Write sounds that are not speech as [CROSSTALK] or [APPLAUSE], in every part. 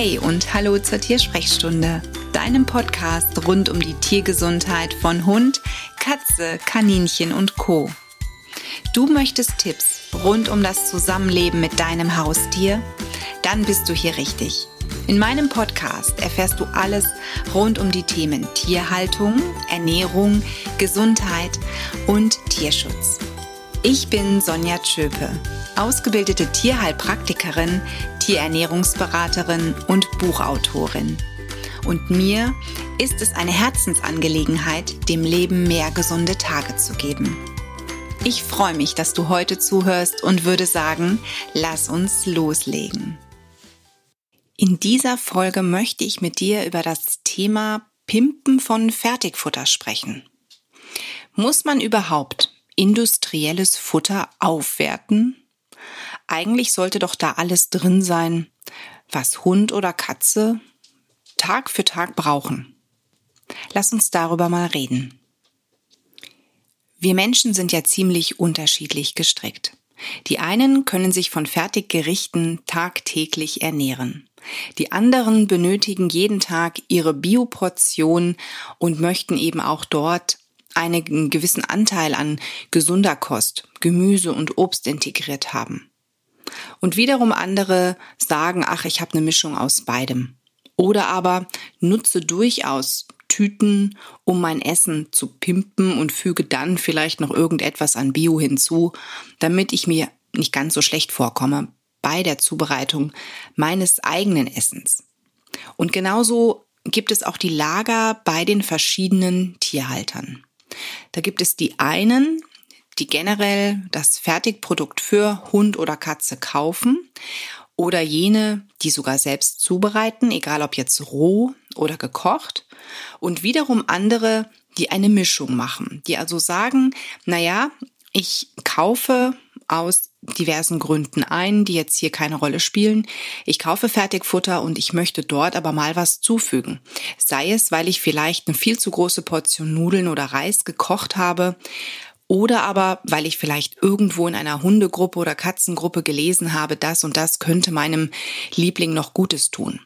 Hey und hallo zur Tiersprechstunde, deinem Podcast rund um die Tiergesundheit von Hund, Katze, Kaninchen und Co. Du möchtest Tipps rund um das Zusammenleben mit deinem Haustier? Dann bist du hier richtig. In meinem Podcast erfährst du alles rund um die Themen Tierhaltung, Ernährung, Gesundheit und Tierschutz. Ich bin Sonja Tschöpe, ausgebildete Tierheilpraktikerin, Tierernährungsberaterin und Buchautorin. Und mir ist es eine Herzensangelegenheit, dem Leben mehr gesunde Tage zu geben. Ich freue mich, dass du heute zuhörst und würde sagen, lass uns loslegen. In dieser Folge möchte ich mit dir über das Thema Pimpen von Fertigfutter sprechen. Muss man überhaupt industrielles Futter aufwerten? Eigentlich sollte doch da alles drin sein, was Hund oder Katze Tag für Tag brauchen. Lass uns darüber mal reden. Wir Menschen sind ja ziemlich unterschiedlich gestrickt. Die einen können sich von Fertiggerichten tagtäglich ernähren. Die anderen benötigen jeden Tag ihre Bioportion und möchten eben auch dort einen gewissen Anteil an gesunder Kost, Gemüse und Obst integriert haben. Und wiederum andere sagen, ach, ich habe eine Mischung aus beidem. Oder aber nutze durchaus Tüten, um mein Essen zu pimpen und füge dann vielleicht noch irgendetwas an Bio hinzu, damit ich mir nicht ganz so schlecht vorkomme bei der Zubereitung meines eigenen Essens. Und genauso gibt es auch die Lager bei den verschiedenen Tierhaltern. Da gibt es die einen, die generell das Fertigprodukt für Hund oder Katze kaufen oder jene, die sogar selbst zubereiten, egal ob jetzt roh oder gekocht und wiederum andere, die eine Mischung machen, die also sagen, na ja, ich kaufe aus diversen Gründen ein, die jetzt hier keine Rolle spielen. Ich kaufe Fertigfutter und ich möchte dort aber mal was zufügen. Sei es, weil ich vielleicht eine viel zu große Portion Nudeln oder Reis gekocht habe oder aber, weil ich vielleicht irgendwo in einer Hundegruppe oder Katzengruppe gelesen habe, das und das könnte meinem Liebling noch Gutes tun.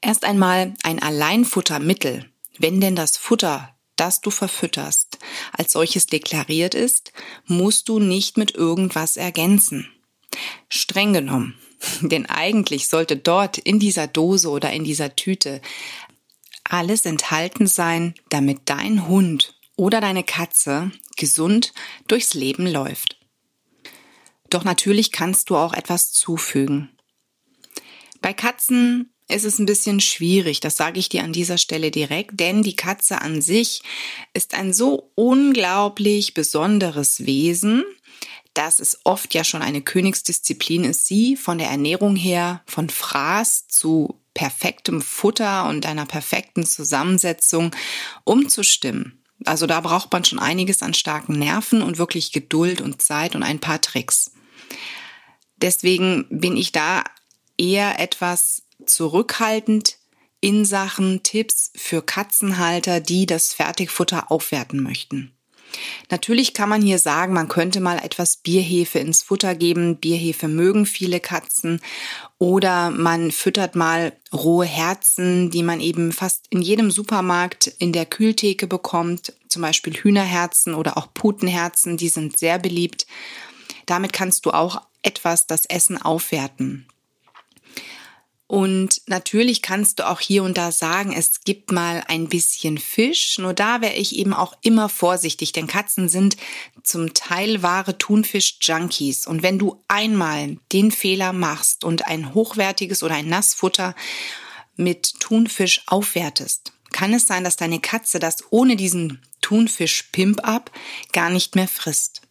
Erst einmal ein Alleinfuttermittel, wenn denn das Futter, das du verfütterst, als solches deklariert ist, musst du nicht mit irgendwas ergänzen. Streng genommen. [LAUGHS] Denn eigentlich sollte dort in dieser Dose oder in dieser Tüte alles enthalten sein, damit dein Hund oder deine Katze gesund durchs Leben läuft. Doch natürlich kannst du auch etwas zufügen. Bei Katzen ist es ein bisschen schwierig, das sage ich dir an dieser Stelle direkt, denn die Katze an sich ist ein so unglaublich besonderes Wesen, dass es oft ja schon eine Königsdisziplin ist, sie von der Ernährung her von Fraß zu perfektem Futter und einer perfekten Zusammensetzung umzustimmen. Also da braucht man schon einiges an starken Nerven und wirklich Geduld und Zeit und ein paar Tricks. Deswegen bin ich da eher etwas zurückhaltend in Sachen Tipps für Katzenhalter, die das Fertigfutter aufwerten möchten. Natürlich kann man hier sagen, man könnte mal etwas Bierhefe ins Futter geben. Bierhefe mögen viele Katzen. Oder man füttert mal rohe Herzen, die man eben fast in jedem Supermarkt in der Kühltheke bekommt. Zum Beispiel Hühnerherzen oder auch Putenherzen, die sind sehr beliebt. Damit kannst du auch etwas das Essen aufwerten. Und natürlich kannst du auch hier und da sagen, es gibt mal ein bisschen Fisch. Nur da wäre ich eben auch immer vorsichtig, denn Katzen sind zum Teil wahre Thunfisch-Junkies. Und wenn du einmal den Fehler machst und ein hochwertiges oder ein Nassfutter mit Thunfisch aufwertest, kann es sein, dass deine Katze das ohne diesen Thunfisch-Pimp-Up gar nicht mehr frisst.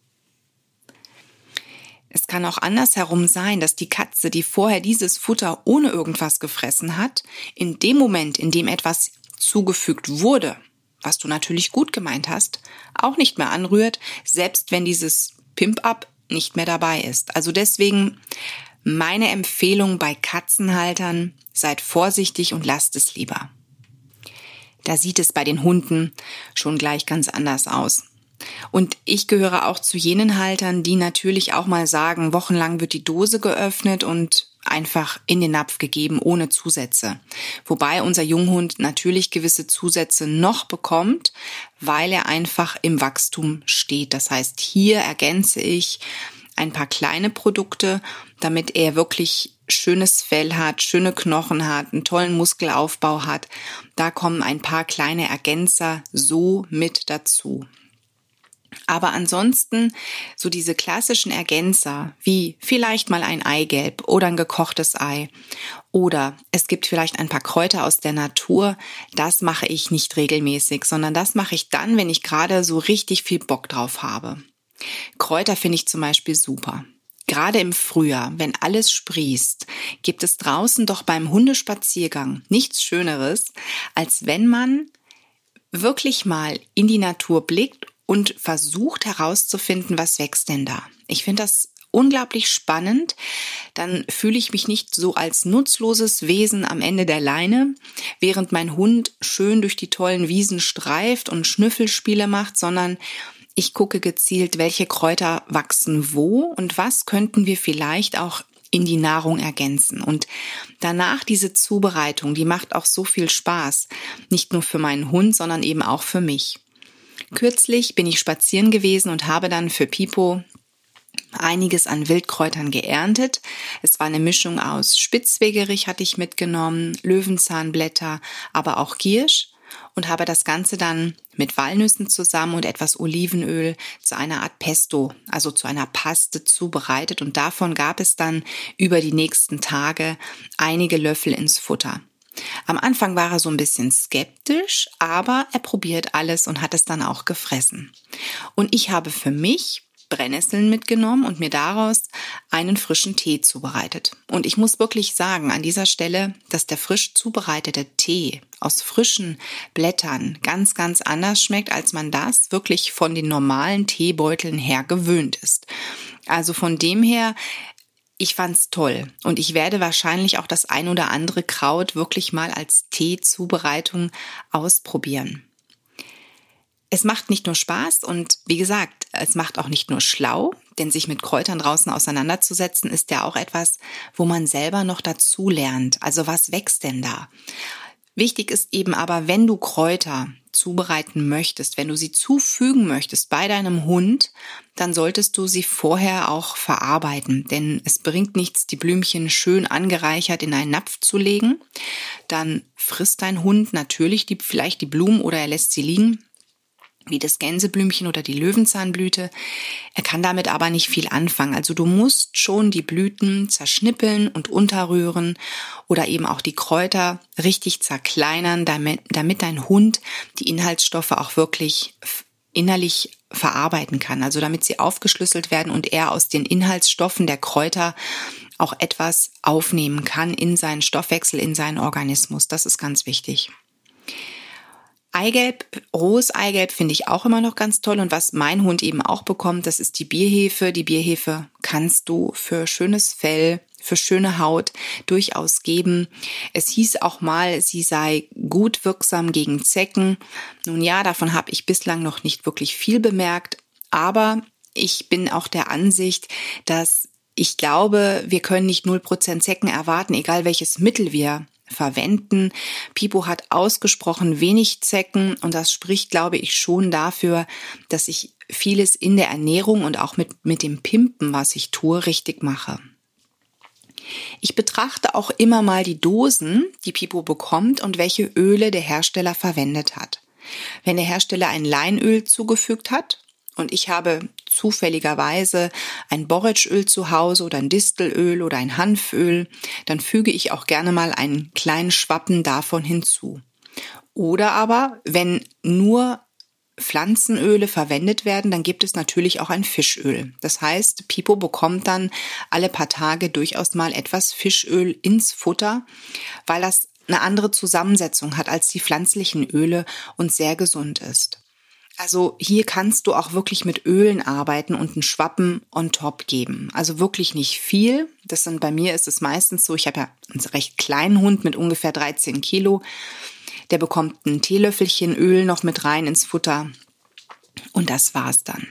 Es kann auch andersherum sein, dass die Katze, die vorher dieses Futter ohne irgendwas gefressen hat, in dem Moment, in dem etwas zugefügt wurde, was du natürlich gut gemeint hast, auch nicht mehr anrührt, selbst wenn dieses Pimp-up nicht mehr dabei ist. Also deswegen meine Empfehlung bei Katzenhaltern, seid vorsichtig und lasst es lieber. Da sieht es bei den Hunden schon gleich ganz anders aus. Und ich gehöre auch zu jenen Haltern, die natürlich auch mal sagen, wochenlang wird die Dose geöffnet und einfach in den Napf gegeben, ohne Zusätze. Wobei unser Junghund natürlich gewisse Zusätze noch bekommt, weil er einfach im Wachstum steht. Das heißt, hier ergänze ich ein paar kleine Produkte, damit er wirklich schönes Fell hat, schöne Knochen hat, einen tollen Muskelaufbau hat. Da kommen ein paar kleine Ergänzer so mit dazu. Aber ansonsten so diese klassischen Ergänzer wie vielleicht mal ein Eigelb oder ein gekochtes Ei oder es gibt vielleicht ein paar Kräuter aus der Natur, das mache ich nicht regelmäßig, sondern das mache ich dann, wenn ich gerade so richtig viel Bock drauf habe. Kräuter finde ich zum Beispiel super. Gerade im Frühjahr, wenn alles sprießt, gibt es draußen doch beim Hundespaziergang nichts Schöneres, als wenn man wirklich mal in die Natur blickt und versucht herauszufinden, was wächst denn da. Ich finde das unglaublich spannend. Dann fühle ich mich nicht so als nutzloses Wesen am Ende der Leine, während mein Hund schön durch die tollen Wiesen streift und Schnüffelspiele macht, sondern ich gucke gezielt, welche Kräuter wachsen wo und was könnten wir vielleicht auch in die Nahrung ergänzen. Und danach diese Zubereitung, die macht auch so viel Spaß. Nicht nur für meinen Hund, sondern eben auch für mich. Kürzlich bin ich spazieren gewesen und habe dann für Pipo einiges an Wildkräutern geerntet. Es war eine Mischung aus Spitzwegerich hatte ich mitgenommen, Löwenzahnblätter, aber auch Giersch und habe das Ganze dann mit Walnüssen zusammen und etwas Olivenöl zu einer Art Pesto, also zu einer Paste zubereitet und davon gab es dann über die nächsten Tage einige Löffel ins Futter. Am Anfang war er so ein bisschen skeptisch, aber er probiert alles und hat es dann auch gefressen. Und ich habe für mich Brennnesseln mitgenommen und mir daraus einen frischen Tee zubereitet. Und ich muss wirklich sagen an dieser Stelle, dass der frisch zubereitete Tee aus frischen Blättern ganz, ganz anders schmeckt, als man das wirklich von den normalen Teebeuteln her gewöhnt ist. Also von dem her ich fand's toll und ich werde wahrscheinlich auch das ein oder andere Kraut wirklich mal als Teezubereitung ausprobieren es macht nicht nur Spaß und wie gesagt, es macht auch nicht nur schlau, denn sich mit Kräutern draußen auseinanderzusetzen ist ja auch etwas, wo man selber noch dazu lernt. Also was wächst denn da? Wichtig ist eben aber, wenn du Kräuter zubereiten möchtest, wenn du sie zufügen möchtest bei deinem Hund, dann solltest du sie vorher auch verarbeiten, denn es bringt nichts, die Blümchen schön angereichert in einen Napf zu legen. Dann frisst dein Hund natürlich die, vielleicht die Blumen oder er lässt sie liegen wie das Gänseblümchen oder die Löwenzahnblüte. Er kann damit aber nicht viel anfangen. Also du musst schon die Blüten zerschnippeln und unterrühren oder eben auch die Kräuter richtig zerkleinern, damit, damit dein Hund die Inhaltsstoffe auch wirklich innerlich verarbeiten kann. Also damit sie aufgeschlüsselt werden und er aus den Inhaltsstoffen der Kräuter auch etwas aufnehmen kann in seinen Stoffwechsel, in seinen Organismus. Das ist ganz wichtig. Eigelb, rohes Eigelb finde ich auch immer noch ganz toll. Und was mein Hund eben auch bekommt, das ist die Bierhefe. Die Bierhefe kannst du für schönes Fell, für schöne Haut durchaus geben. Es hieß auch mal, sie sei gut wirksam gegen Zecken. Nun ja, davon habe ich bislang noch nicht wirklich viel bemerkt. Aber ich bin auch der Ansicht, dass ich glaube, wir können nicht 0% Zecken erwarten, egal welches Mittel wir verwenden. Pipo hat ausgesprochen wenig Zecken und das spricht, glaube ich, schon dafür, dass ich vieles in der Ernährung und auch mit, mit dem Pimpen, was ich tue, richtig mache. Ich betrachte auch immer mal die Dosen, die Pipo bekommt und welche Öle der Hersteller verwendet hat. Wenn der Hersteller ein Leinöl zugefügt hat und ich habe zufälligerweise ein Borretschöl zu Hause oder ein Distelöl oder ein Hanföl, dann füge ich auch gerne mal einen kleinen Schwappen davon hinzu. Oder aber, wenn nur Pflanzenöle verwendet werden, dann gibt es natürlich auch ein Fischöl. Das heißt, Pipo bekommt dann alle paar Tage durchaus mal etwas Fischöl ins Futter, weil das eine andere Zusammensetzung hat als die pflanzlichen Öle und sehr gesund ist. Also hier kannst du auch wirklich mit Ölen arbeiten und einen Schwappen on top geben. Also wirklich nicht viel. Das sind bei mir ist es meistens so, ich habe ja einen recht kleinen Hund mit ungefähr 13 Kilo. Der bekommt ein Teelöffelchen Öl noch mit rein ins Futter. Und das war's dann.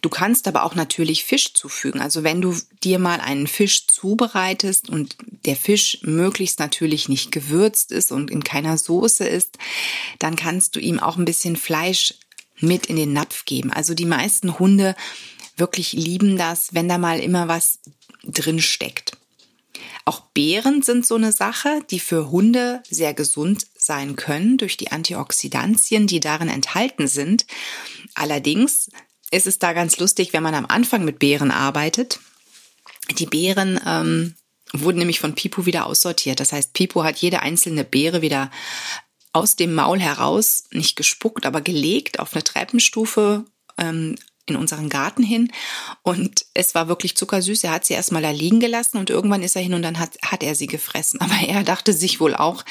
Du kannst aber auch natürlich Fisch zufügen. Also wenn du dir mal einen Fisch zubereitest und der Fisch möglichst natürlich nicht gewürzt ist und in keiner Soße ist, dann kannst du ihm auch ein bisschen Fleisch mit in den Napf geben. Also die meisten Hunde wirklich lieben das, wenn da mal immer was drin steckt. Auch Beeren sind so eine Sache, die für Hunde sehr gesund sein können durch die Antioxidantien, die darin enthalten sind. Allerdings ist es da ganz lustig, wenn man am Anfang mit Beeren arbeitet. Die Beeren ähm, wurden nämlich von Pipo wieder aussortiert. Das heißt, Pipo hat jede einzelne Beere wieder aus dem Maul heraus, nicht gespuckt, aber gelegt auf eine Treppenstufe ähm, in unseren Garten hin. Und es war wirklich zuckersüß. Er hat sie erstmal da liegen gelassen und irgendwann ist er hin und dann hat, hat er sie gefressen. [LAUGHS] Aber er dachte sich wohl auch,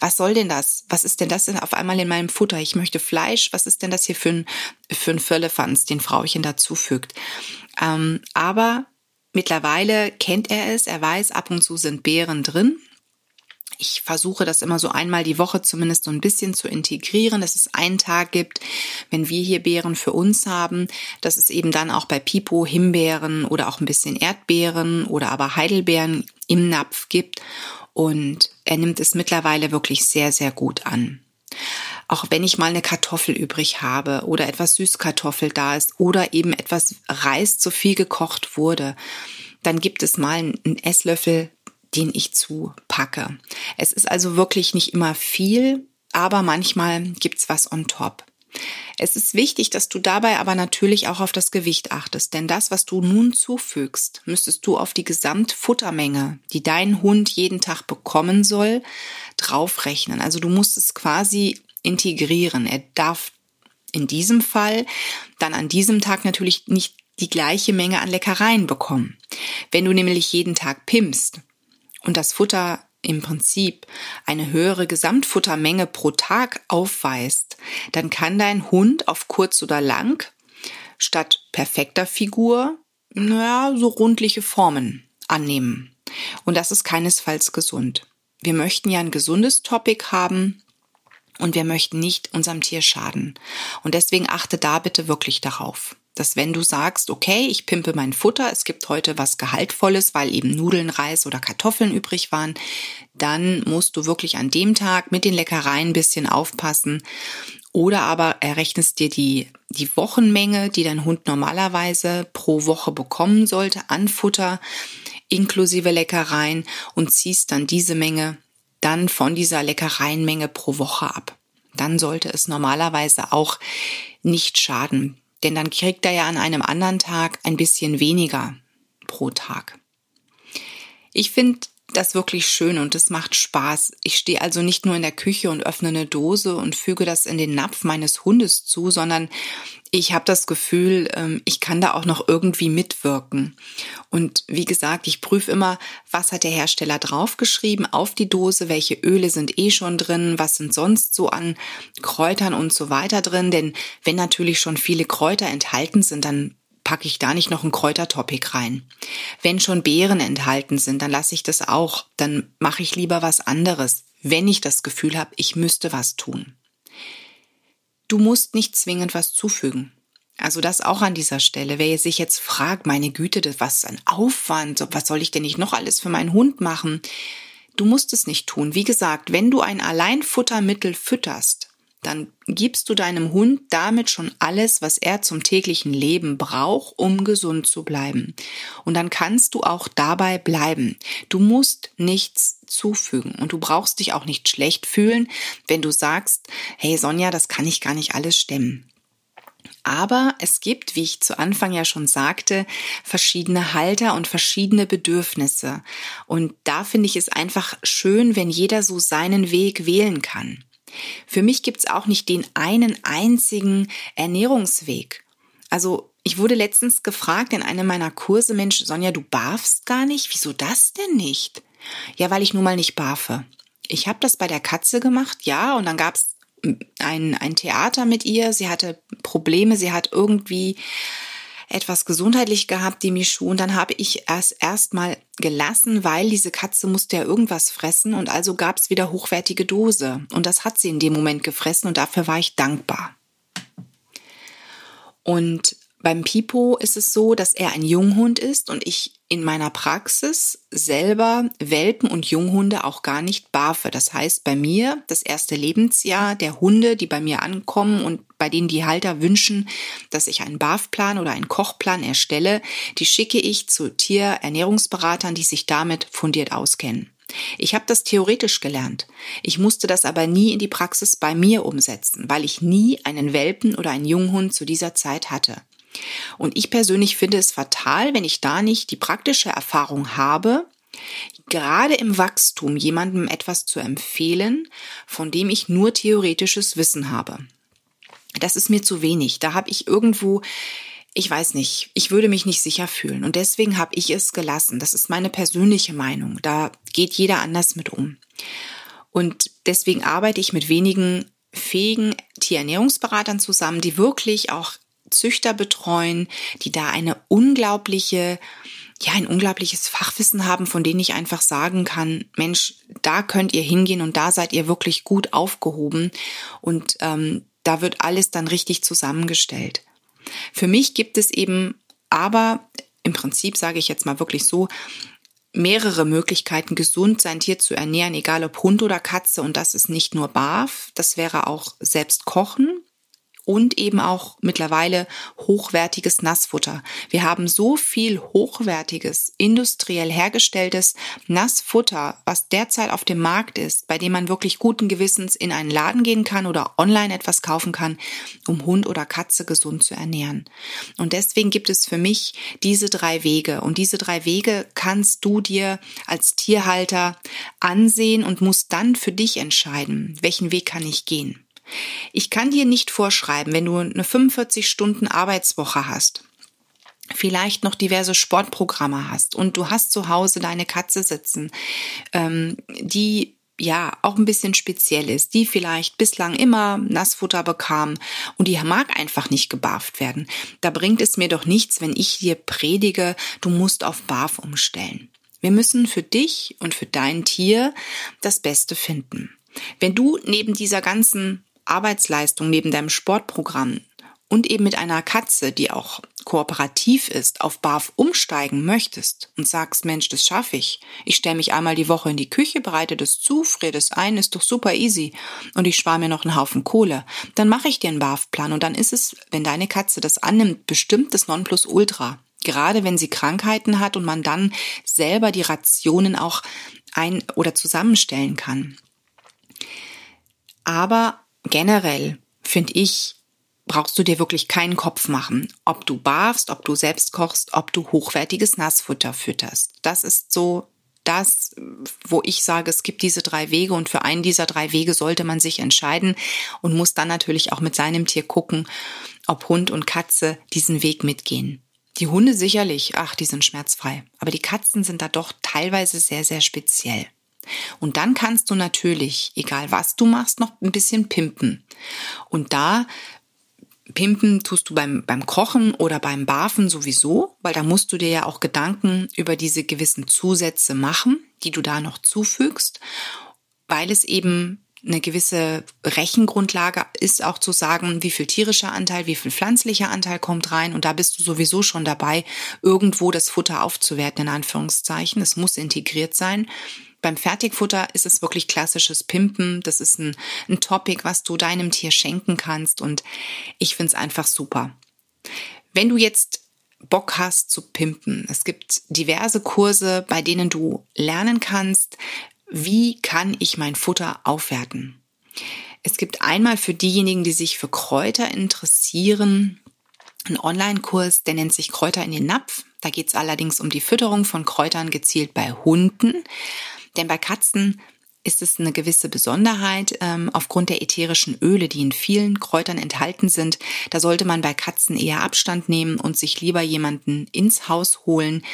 was soll denn das? Was ist denn das denn auf einmal in meinem Futter? Ich möchte Fleisch. Was ist denn das hier für ein, für ein Firlefanz, den Frauchen dazufügt? Ähm, aber mittlerweile kennt er es. Er weiß, ab und zu sind Beeren drin ich versuche das immer so einmal die Woche zumindest so ein bisschen zu integrieren, dass es einen Tag gibt, wenn wir hier Beeren für uns haben, dass es eben dann auch bei Pipo Himbeeren oder auch ein bisschen Erdbeeren oder aber Heidelbeeren im Napf gibt. Und er nimmt es mittlerweile wirklich sehr, sehr gut an. Auch wenn ich mal eine Kartoffel übrig habe oder etwas Süßkartoffel da ist oder eben etwas Reis zu viel gekocht wurde, dann gibt es mal einen Esslöffel den ich zupacke. Es ist also wirklich nicht immer viel, aber manchmal gibt's was on top. Es ist wichtig, dass du dabei aber natürlich auch auf das Gewicht achtest, denn das, was du nun zufügst, müsstest du auf die Gesamtfuttermenge, die dein Hund jeden Tag bekommen soll, draufrechnen. Also du musst es quasi integrieren. Er darf in diesem Fall dann an diesem Tag natürlich nicht die gleiche Menge an Leckereien bekommen. Wenn du nämlich jeden Tag pimpst, und das Futter im Prinzip eine höhere Gesamtfuttermenge pro Tag aufweist, dann kann dein Hund auf kurz oder lang statt perfekter Figur, naja, so rundliche Formen annehmen. Und das ist keinesfalls gesund. Wir möchten ja ein gesundes Topic haben und wir möchten nicht unserem Tier schaden. Und deswegen achte da bitte wirklich darauf dass wenn du sagst, okay, ich pimpe mein Futter, es gibt heute was Gehaltvolles, weil eben Nudeln, Reis oder Kartoffeln übrig waren, dann musst du wirklich an dem Tag mit den Leckereien ein bisschen aufpassen. Oder aber errechnest dir die, die Wochenmenge, die dein Hund normalerweise pro Woche bekommen sollte an Futter inklusive Leckereien und ziehst dann diese Menge dann von dieser Leckereienmenge pro Woche ab. Dann sollte es normalerweise auch nicht schaden. Denn dann kriegt er ja an einem anderen Tag ein bisschen weniger pro Tag. Ich finde das wirklich schön und es macht Spaß. Ich stehe also nicht nur in der Küche und öffne eine Dose und füge das in den Napf meines Hundes zu, sondern ich habe das Gefühl, ähm, ich kann da auch noch irgendwie mitwirken. Und wie gesagt, ich prüfe immer, was hat der Hersteller draufgeschrieben auf die Dose, welche Öle sind eh schon drin, was sind sonst so an Kräutern und so weiter drin. Denn wenn natürlich schon viele Kräuter enthalten sind, dann packe ich da nicht noch ein Kräutertopic rein. Wenn schon Beeren enthalten sind, dann lasse ich das auch. Dann mache ich lieber was anderes, wenn ich das Gefühl habe, ich müsste was tun. Du musst nicht zwingend was zufügen. Also das auch an dieser Stelle. Wer sich jetzt fragt, meine Güte, das was ein Aufwand, was soll ich denn nicht noch alles für meinen Hund machen? Du musst es nicht tun. Wie gesagt, wenn du ein Alleinfuttermittel fütterst, dann gibst du deinem Hund damit schon alles, was er zum täglichen Leben braucht, um gesund zu bleiben. Und dann kannst du auch dabei bleiben. Du musst nichts zufügen und du brauchst dich auch nicht schlecht fühlen, wenn du sagst, hey Sonja, das kann ich gar nicht alles stemmen. Aber es gibt, wie ich zu Anfang ja schon sagte, verschiedene Halter und verschiedene Bedürfnisse. Und da finde ich es einfach schön, wenn jeder so seinen Weg wählen kann. Für mich gibt's auch nicht den einen einzigen Ernährungsweg. Also ich wurde letztens gefragt in einem meiner Kurse, Mensch, Sonja, du barfst gar nicht? Wieso das denn nicht? Ja, weil ich nun mal nicht barfe. Ich habe das bei der Katze gemacht, ja, und dann gab's ein, ein Theater mit ihr. Sie hatte Probleme, sie hat irgendwie etwas gesundheitlich gehabt, die Michu. Und dann habe ich erst erstmal gelassen, weil diese Katze musste ja irgendwas fressen und also gab es wieder hochwertige Dose. Und das hat sie in dem Moment gefressen und dafür war ich dankbar. Und Beim Pipo ist es so, dass er ein Junghund ist und ich in meiner Praxis selber Welpen und Junghunde auch gar nicht barfe. Das heißt, bei mir das erste Lebensjahr der Hunde, die bei mir ankommen und bei denen die Halter wünschen, dass ich einen Barfplan oder einen Kochplan erstelle, die schicke ich zu Tierernährungsberatern, die sich damit fundiert auskennen. Ich habe das theoretisch gelernt. Ich musste das aber nie in die Praxis bei mir umsetzen, weil ich nie einen Welpen oder einen Junghund zu dieser Zeit hatte. Und ich persönlich finde es fatal, wenn ich da nicht die praktische Erfahrung habe, gerade im Wachstum jemandem etwas zu empfehlen, von dem ich nur theoretisches Wissen habe. Das ist mir zu wenig. Da habe ich irgendwo, ich weiß nicht, ich würde mich nicht sicher fühlen. Und deswegen habe ich es gelassen. Das ist meine persönliche Meinung. Da geht jeder anders mit um. Und deswegen arbeite ich mit wenigen fähigen Tierernährungsberatern zusammen, die wirklich auch Züchter betreuen, die da eine unglaubliche ja, ein unglaubliches Fachwissen haben, von denen ich einfach sagen kann, Mensch, da könnt ihr hingehen und da seid ihr wirklich gut aufgehoben und ähm, da wird alles dann richtig zusammengestellt. Für mich gibt es eben aber im Prinzip, sage ich jetzt mal wirklich so, mehrere Möglichkeiten, gesund sein Tier zu ernähren, egal ob Hund oder Katze. Und das ist nicht nur Barf, das wäre auch selbst kochen und eben auch mittlerweile hochwertiges Nassfutter. Wir haben so viel hochwertiges, industriell hergestelltes Nassfutter, was derzeit auf dem Markt ist, bei dem man wirklich guten Gewissens in einen Laden gehen kann oder online etwas kaufen kann, um Hund oder Katze gesund zu ernähren. Und deswegen gibt es für mich diese drei Wege. Und diese drei Wege kannst du dir als Tierhalter ansehen und musst dann für dich entscheiden, welchen Weg kann ich gehen. Ich kann dir nicht vorschreiben, wenn du eine 45 Stunden Arbeitswoche hast, vielleicht noch diverse Sportprogramme hast und du hast zu Hause deine Katze sitzen, ähm, die ja auch ein bisschen speziell ist, die vielleicht bislang immer Nassfutter bekam und die mag einfach nicht gebarft werden. Da bringt es mir doch nichts, wenn ich dir predige, du musst auf Barf umstellen. Wir müssen für dich und für dein Tier das Beste finden. Wenn du neben dieser ganzen Arbeitsleistung neben deinem Sportprogramm und eben mit einer Katze, die auch kooperativ ist, auf BAF umsteigen möchtest und sagst, Mensch, das schaffe ich. Ich stelle mich einmal die Woche in die Küche, bereite das zu, friere das ein, ist doch super easy und ich spare mir noch einen Haufen Kohle. Dann mache ich dir einen BAF-Plan und dann ist es, wenn deine Katze das annimmt, bestimmt das Nonplusultra. Gerade wenn sie Krankheiten hat und man dann selber die Rationen auch ein- oder zusammenstellen kann. Aber generell finde ich, brauchst du dir wirklich keinen Kopf machen, ob du barfst, ob du selbst kochst, ob du hochwertiges Nassfutter fütterst. Das ist so das, wo ich sage, es gibt diese drei Wege und für einen dieser drei Wege sollte man sich entscheiden und muss dann natürlich auch mit seinem Tier gucken, ob Hund und Katze diesen Weg mitgehen. Die Hunde sicherlich, ach, die sind schmerzfrei, aber die Katzen sind da doch teilweise sehr, sehr speziell. Und dann kannst du natürlich, egal was du machst, noch ein bisschen pimpen. Und da Pimpen tust du beim, beim Kochen oder beim Barfen sowieso, weil da musst du dir ja auch Gedanken über diese gewissen Zusätze machen, die du da noch zufügst, weil es eben eine gewisse Rechengrundlage ist auch zu sagen, wie viel tierischer Anteil, wie viel pflanzlicher Anteil kommt rein. Und da bist du sowieso schon dabei, irgendwo das Futter aufzuwerten, in Anführungszeichen. Es muss integriert sein. Beim Fertigfutter ist es wirklich klassisches Pimpen. Das ist ein, ein Topic, was du deinem Tier schenken kannst. Und ich finde es einfach super. Wenn du jetzt Bock hast zu pimpen, es gibt diverse Kurse, bei denen du lernen kannst, wie kann ich mein Futter aufwerten. Es gibt einmal für diejenigen, die sich für Kräuter interessieren, einen Online-Kurs, der nennt sich Kräuter in den Napf. Da geht es allerdings um die Fütterung von Kräutern gezielt bei Hunden. Denn bei Katzen ist es eine gewisse Besonderheit ähm, aufgrund der ätherischen Öle, die in vielen Kräutern enthalten sind. Da sollte man bei Katzen eher Abstand nehmen und sich lieber jemanden ins Haus holen,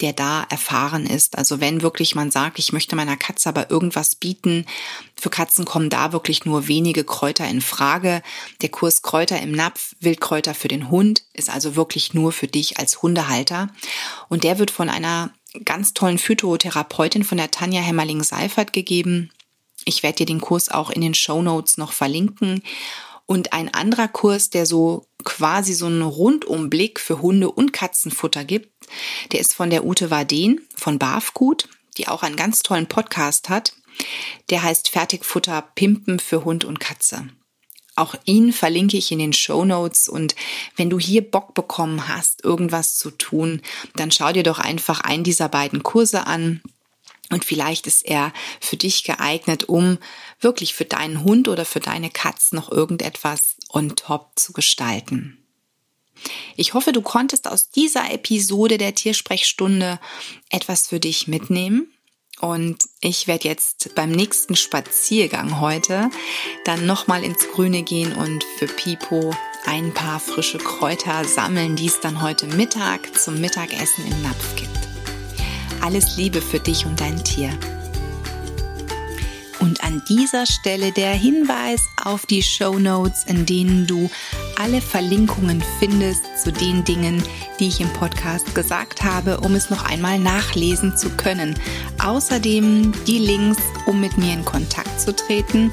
der da erfahren ist. Also wenn wirklich man sagt, ich möchte meiner Katze aber irgendwas bieten, für Katzen kommen da wirklich nur wenige Kräuter in Frage. Der Kurs Kräuter im Napf, Wildkräuter für den Hund, ist also wirklich nur für dich als Hundehalter. Und der wird von einer ganz tollen Phytotherapeutin von der Tanja Hämmerling-Seifert gegeben. Ich werde dir den Kurs auch in den Show Notes noch verlinken. Und ein anderer Kurs, der so quasi so einen Rundumblick für Hunde- und Katzenfutter gibt. Der ist von der Ute Warden von Barfgut, die auch einen ganz tollen Podcast hat. Der heißt Fertigfutter Pimpen für Hund und Katze. Auch ihn verlinke ich in den Show Notes und wenn du hier Bock bekommen hast, irgendwas zu tun, dann schau dir doch einfach einen dieser beiden Kurse an. Und vielleicht ist er für dich geeignet, um wirklich für deinen Hund oder für deine Katz noch irgendetwas on top zu gestalten. Ich hoffe, du konntest aus dieser Episode der Tiersprechstunde etwas für dich mitnehmen. Und ich werde jetzt beim nächsten Spaziergang heute dann nochmal ins Grüne gehen und für Pipo ein paar frische Kräuter sammeln, die es dann heute Mittag zum Mittagessen im Napf gibt. Alles Liebe für dich und dein Tier. Und an dieser Stelle der Hinweis auf die Show Notes, in denen du alle Verlinkungen findest zu den Dingen, die ich im Podcast gesagt habe, um es noch einmal nachlesen zu können. Außerdem die Links, um mit mir in Kontakt zu treten.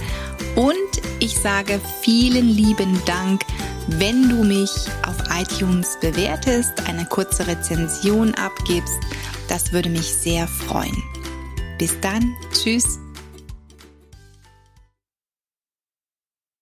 Und ich sage vielen lieben Dank, wenn du mich auf iTunes bewertest, eine kurze Rezension abgibst. Das würde mich sehr freuen. Bis dann, tschüss